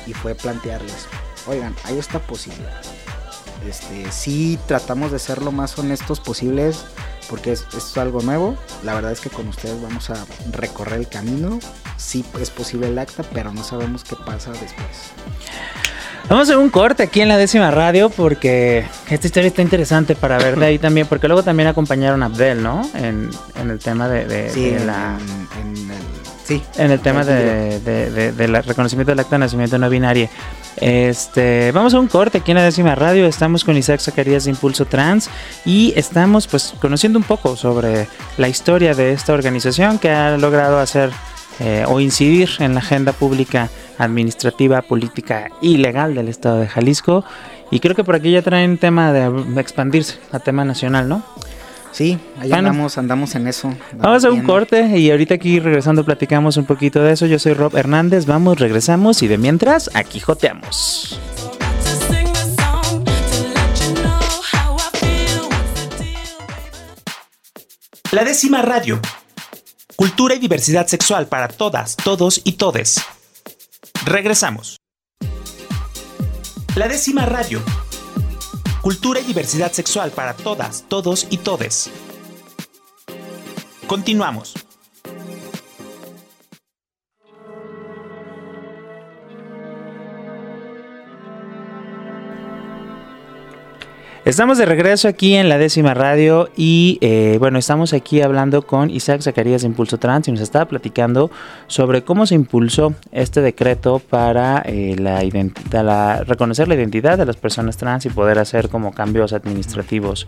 y fue plantearles, oigan, hay esta posibilidad. Este, sí tratamos de ser lo más honestos posibles porque es, es algo nuevo. La verdad es que con ustedes vamos a recorrer el camino. Sí es posible el acta, pero no sabemos qué pasa después. Vamos a hacer un corte aquí en la décima radio porque esta historia está interesante para ver de ahí también, porque luego también acompañaron a Abdel, ¿no? En, el tema de, sí, la... En, el, sí, en el tema de, del reconocimiento del acta de nacimiento no binario. Este, vamos a un corte aquí en la décima radio. Estamos con Isaac Zacarías de Impulso Trans y estamos pues conociendo un poco sobre la historia de esta organización que ha logrado hacer eh, o incidir en la agenda pública administrativa, política y legal del estado de Jalisco. Y creo que por aquí ya traen tema de expandirse a tema nacional, ¿no? Sí, ahí andamos, andamos en eso. Vamos a un corte y ahorita aquí regresando platicamos un poquito de eso. Yo soy Rob Hernández, vamos, regresamos y de mientras, aquí joteamos. La décima radio. Cultura y diversidad sexual para todas, todos y todes. Regresamos. La décima radio. Cultura y diversidad sexual para todas, todos y todes. Continuamos. Estamos de regreso aquí en la décima radio y eh, bueno, estamos aquí hablando con Isaac Zacarías de Impulso Trans y nos estaba platicando sobre cómo se impulsó este decreto para eh, la, la, reconocer la identidad de las personas trans y poder hacer como cambios administrativos.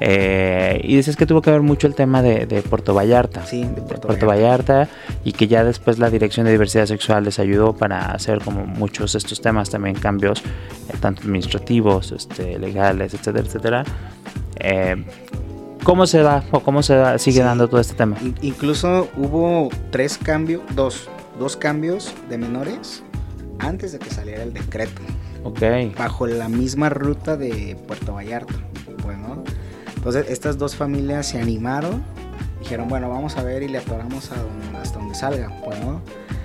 Eh, y dices que tuvo que ver mucho el tema de, Puerto Vallarta. Sí, de Puerto, Vallarta. y que ya después la Dirección de Diversidad Sexual les ayudó para hacer como muchos de estos temas también cambios, tanto administrativos, este, legales, etcétera etcétera, eh, ¿Cómo se da o cómo se sigue dando todo este tema? Incluso hubo tres cambios, dos, dos cambios de menores antes de que saliera el decreto. Ok. Bajo la misma ruta de Puerto Vallarta. Bueno, entonces estas dos familias se animaron, dijeron, bueno, vamos a ver y le atoramos a hasta donde salga. Bueno,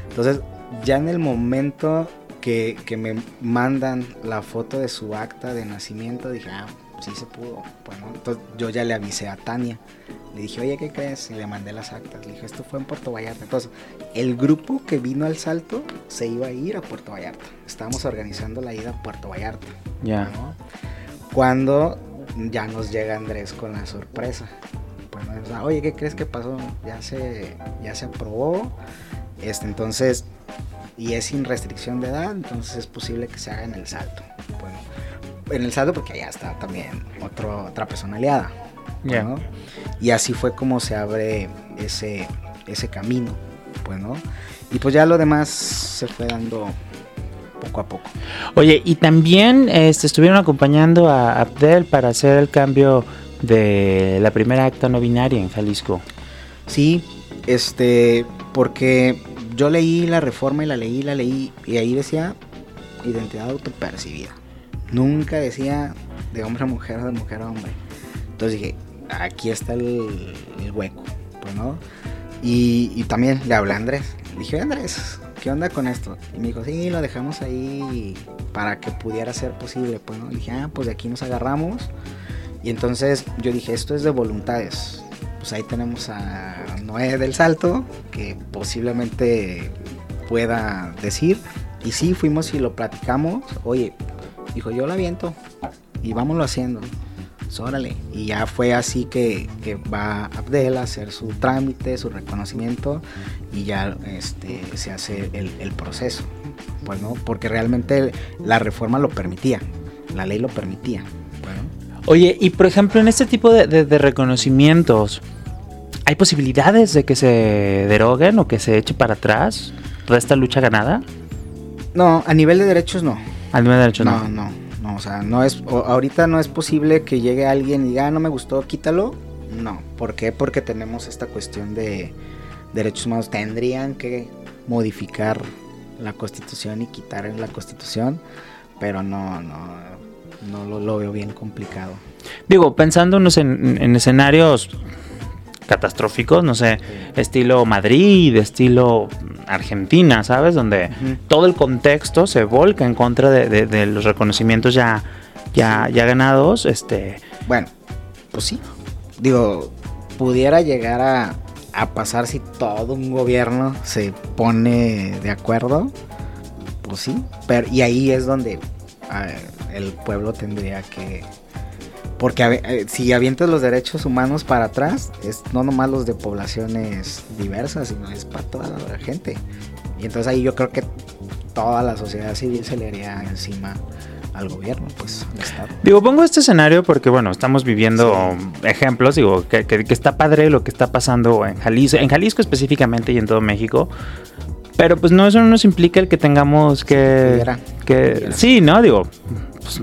entonces ya en el momento que, que, me mandan la foto de su acta de nacimiento, dije, ah, sí se pudo. Bueno, entonces yo ya le avisé a Tania. Le dije, oye, ¿qué crees? Y le mandé las actas. Le dije, esto fue en Puerto Vallarta. Entonces, el grupo que vino al salto se iba a ir a Puerto Vallarta. Estábamos organizando la ida a Puerto Vallarta. Ya. Cuando ya nos llega Andrés con la sorpresa. Bueno, oye, ¿qué crees que pasó? Ya se, ya se aprobó. Este, entonces, y es sin restricción de edad, entonces es posible que se haga en el salto. Bueno, en el salto porque allá está también otro, otra persona aliada. Y así fue como se abre ese, ese camino. Bueno, y pues ya lo demás se fue dando poco a poco. Oye, y también este, estuvieron acompañando a Abdel para hacer el cambio de la primera acta no binaria en Jalisco. Sí, este, porque yo leí la reforma y la leí, la leí, y ahí decía identidad autopercibida. Nunca decía de hombre a mujer de mujer a hombre. Entonces dije, aquí está el, hueco, pues, ¿no? Y, también le hablé a Andrés. Le dije, Andrés, ¿qué onda con esto? Y me dijo, sí, lo dejamos ahí para que pudiera ser posible, pues, ¿no? Dije, ah, pues de aquí nos agarramos. Y entonces yo dije, esto es de voluntades pues ahí tenemos a Noé del Salto, que posiblemente pueda decir. Y sí, fuimos y lo platicamos. Oye, dijo, yo lo aviento y vámonos haciendo. Pues, órale. Y ya fue así que, va Abdel a hacer su trámite, su reconocimiento y ya este, se hace el, proceso. Pues no, porque realmente la reforma lo permitía, la ley lo permitía. Oye, y por ejemplo, en este tipo de, reconocimientos, ¿hay posibilidades de que se deroguen o que se eche para atrás toda esta lucha ganada? No, a nivel de derechos no. A nivel de derechos no. No, no, o sea, no es, ahorita no es posible que llegue alguien y diga, ah, no me gustó, quítalo. No, ¿por qué? Porque tenemos esta cuestión de derechos humanos. Tendrían que modificar la constitución y quitar en la constitución, pero no, no, no lo, veo bien complicado. Digo, pensándonos en, escenarios catastróficos, no sé, estilo Madrid, estilo Argentina, ¿sabes? Donde todo el contexto se volca en contra de, los reconocimientos ya, ya, ya ganados. Este... Bueno, pues sí. Digo, pudiera llegar a, a pasar si todo un gobierno se pone de acuerdo. Pues sí. Pero, y ahí es donde el pueblo tendría que... Porque eh, si avientas los derechos humanos para atrás, es no nomás los de poblaciones diversas, sino es para toda la gente. Y entonces ahí yo creo que toda la sociedad civil se le haría encima al gobierno, pues al Estado. Digo, pongo este escenario porque, bueno, estamos viviendo ejemplos, digo, que, que, está padre lo que está pasando en Jalisco, en Jalisco específicamente y en todo México, Pero pues no, eso no nos implica el que tengamos que... que sí, ¿no? Digo, pues,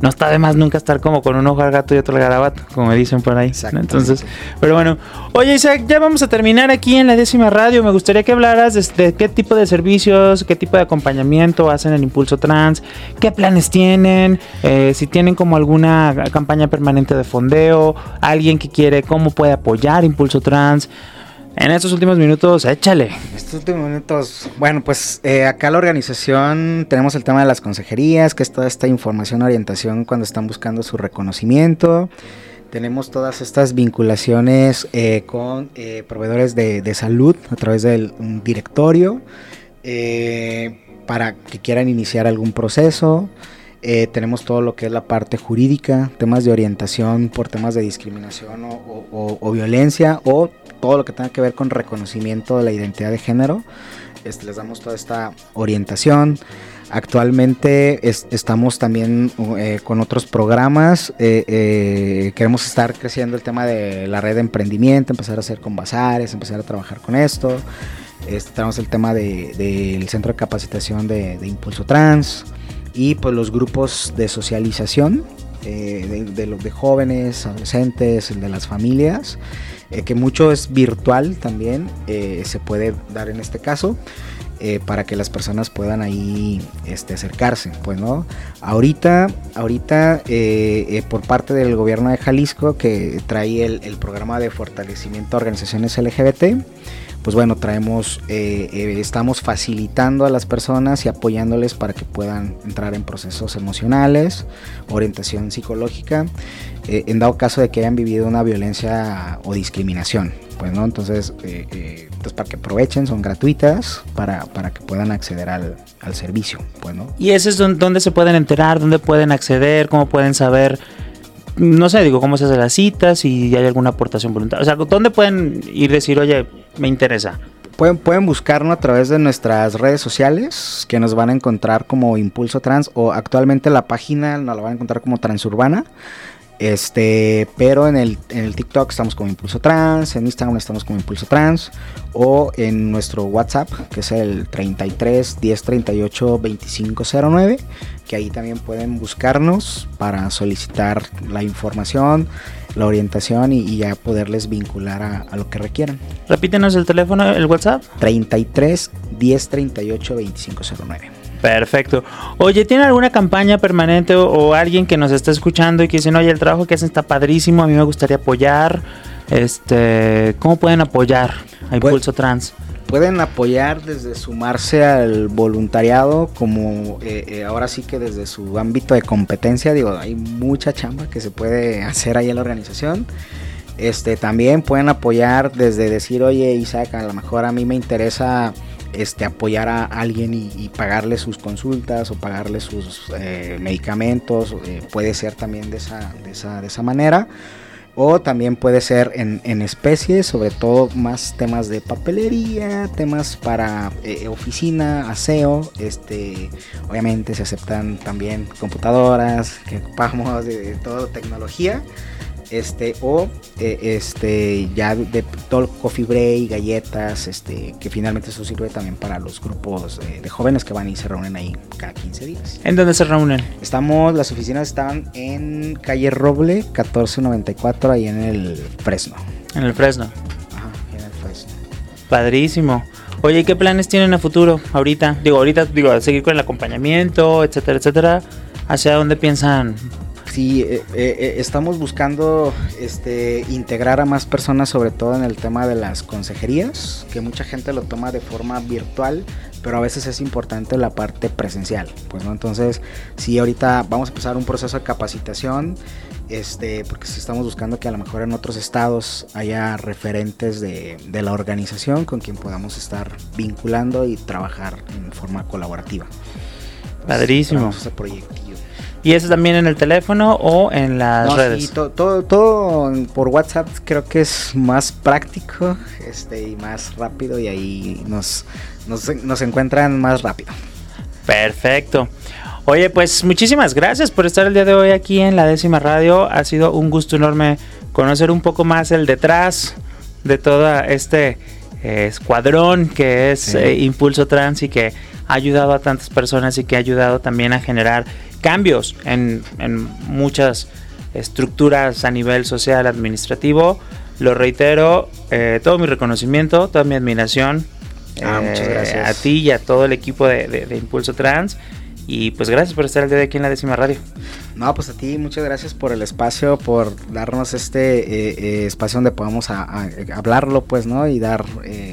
no está de más nunca estar como con un ojo al gato y otro al garabato, como dicen por ahí. Entonces, pero bueno. Oye, Isaac, ya vamos a terminar aquí en la décima radio. Me gustaría que hablaras de, qué tipo de servicios, qué tipo de acompañamiento hacen en Impulso Trans, qué planes tienen, eh, si tienen como alguna campaña permanente de fondeo, alguien que quiere, cómo puede apoyar Impulso Trans. En estos últimos minutos, échale. Estos últimos minutos, bueno, pues eh, acá la organización tenemos el tema de las consejerías, que es toda esta información, orientación cuando están buscando su reconocimiento. Tenemos todas estas vinculaciones eh, con eh, proveedores de, salud a través del directorio para que quieran iniciar algún proceso. tenemos todo lo que es la parte jurídica, temas de orientación por temas de discriminación o violencia o todo lo que tenga que ver con reconocimiento de la identidad de género. Este, les damos toda esta orientación. Actualmente estamos también eh, con otros programas. Eh, eh, queremos estar creciendo el tema de la red de emprendimiento, empezar a hacer con bazares, empezar a trabajar con esto. Este, tenemos el tema del centro de capacitación de, Impulso Trans y pues los grupos de socialización de, los de jóvenes, adolescentes, de las familias. Eh, que mucho es virtual también, eh, se puede dar en este caso. Eh, para que las personas puedan ahí este, acercarse, pues no. Ahorita, ahorita por parte del gobierno de Jalisco que trae el, programa de fortalecimiento a organizaciones LGBT, pues bueno, traemos, eh, eh, estamos facilitando a las personas y apoyándoles para que puedan entrar en procesos emocionales, orientación psicológica, eh, en dado caso de que hayan vivido una violencia o discriminación. Pues, ¿no? Entonces, entonces pues para que aprovechen, son gratuitas para, para que puedan acceder al, al servicio. Pues, ¿no? ¿Y ese es donde se pueden enterar? ¿Dónde pueden acceder? ¿Cómo pueden saber? no sé, digo, cómo se hacen las citas, si hay alguna aportación voluntaria. O sea, ¿dónde pueden ir decir, oye, me interesa? Pueden, pueden buscarnos a través de nuestras redes sociales, que nos van a encontrar como Impulso Trans, o actualmente la página nos la van a encontrar como Transurbana. Este, pero en el, en el TikTok estamos como Impulso Trans, en Instagram estamos como Impulso Trans, o en nuestro WhatsApp, que es el 33 10 38 2509, que ahí también pueden buscarnos para solicitar la información, la orientación y, ya poderles vincular a, lo que requieran. Repítenos el teléfono, el WhatsApp. 33 10 38 2509. Perfecto. Oye, ¿tiene alguna campaña permanente o, alguien que nos está escuchando y que dice, oye, el trabajo que hacen está padrísimo, a mí me gustaría apoyar? Este, ¿Cómo pueden apoyar a pues, Impulso Trans? Pueden apoyar desde sumarse al voluntariado, como eh, eh, ahora sí que desde su ámbito de competencia, digo, hay mucha chamba que se puede hacer ahí en la organización. Este, también pueden apoyar desde decir, oye Isaac, a lo mejor a mí me interesa este, apoyar a alguien y, pagarle sus consultas o pagarle sus eh, medicamentos, puede ser también de esa, de esa, de esa manera. O también puede ser en, especies, sobre todo más temas de papelería, temas para eh, oficina, aseo. Este, obviamente se aceptan también computadoras que ocupamos de, de toda tecnología este o eh, este ya de todo coffee break galletas este que finalmente eso sirve también para los grupos de, jóvenes que van y se reúnen ahí cada 15 días. En dónde se reúnen estamos las oficinas están en calle Roble 1494 ahí en el Fresno. En el Fresno. Ajá en el Fresno. Padrísimo. Oye, ¿qué planes tienen a futuro ahorita? Digo, ahorita, digo, seguir con el acompañamiento, etcétera, etcétera. ¿Hacia dónde piensan Sí, eh, eh, eh, estamos buscando este, integrar a más personas, sobre todo en el tema de las consejerías, que mucha gente lo toma de forma virtual, pero a veces es importante la parte presencial. Pues, ¿no? Entonces, sí, ahorita vamos a empezar un proceso de capacitación, este, porque sí estamos buscando que a lo mejor en otros estados haya referentes de, de la organización con quien podamos estar vinculando y trabajar en forma colaborativa. Padrísimo. ¿Y eso también en el teléfono o en las redes? Sí, todo, todo, por WhatsApp creo que es más práctico este, y más rápido y ahí nos, nos, encuentran más rápido. Perfecto. Oye, pues muchísimas gracias por estar el día de hoy aquí en la décima radio. Ha sido un gusto enorme conocer un poco más el detrás de todo este escuadrón que es Impulso Trans y que ha ayudado a tantas personas y que ha ayudado también a generar cambios en, en muchas estructuras a nivel social, administrativo. Lo reitero, eh, todo mi reconocimiento, toda mi admiración ah, eh, a ti y a todo el equipo de, Impulso Trans. Y pues gracias por estar el día de aquí en la décima radio. No, pues a ti, muchas gracias por el espacio, por darnos este eh, espacio donde podamos hablarlo, pues, ¿no? Y dar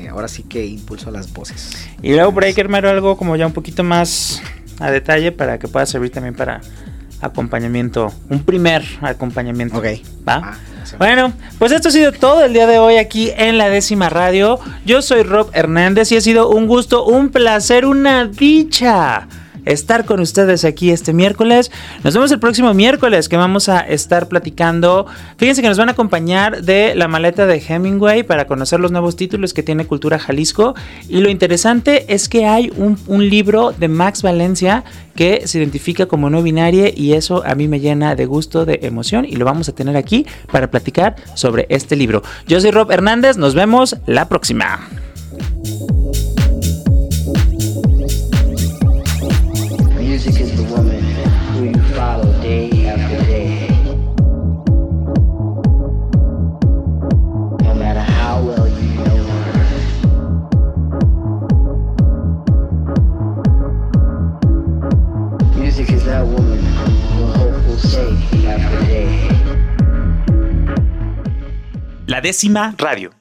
ahora sí que impulso a las voces. Y luego que armar algo como ya un poquito más a detalle para que pueda servir también para acompañamiento, un primer acompañamiento. Ok. ¿Va? Ah, bueno, pues esto ha sido todo el día de hoy aquí en la décima radio. Yo soy Rob Hernández y ha sido un gusto, un placer, una dicha estar con ustedes aquí este miércoles. Nos vemos el próximo miércoles que vamos a estar platicando. Fíjense que nos van a acompañar de la maleta de Hemingway para conocer los nuevos títulos que tiene Cultura Jalisco. Y lo interesante es que hay un, libro de Max Valencia que se identifica como no binaria y eso a mí me llena de gusto, de emoción y lo vamos a tener aquí para platicar sobre este libro. Yo soy Rob Hernández, nos vemos la próxima. La décima radio.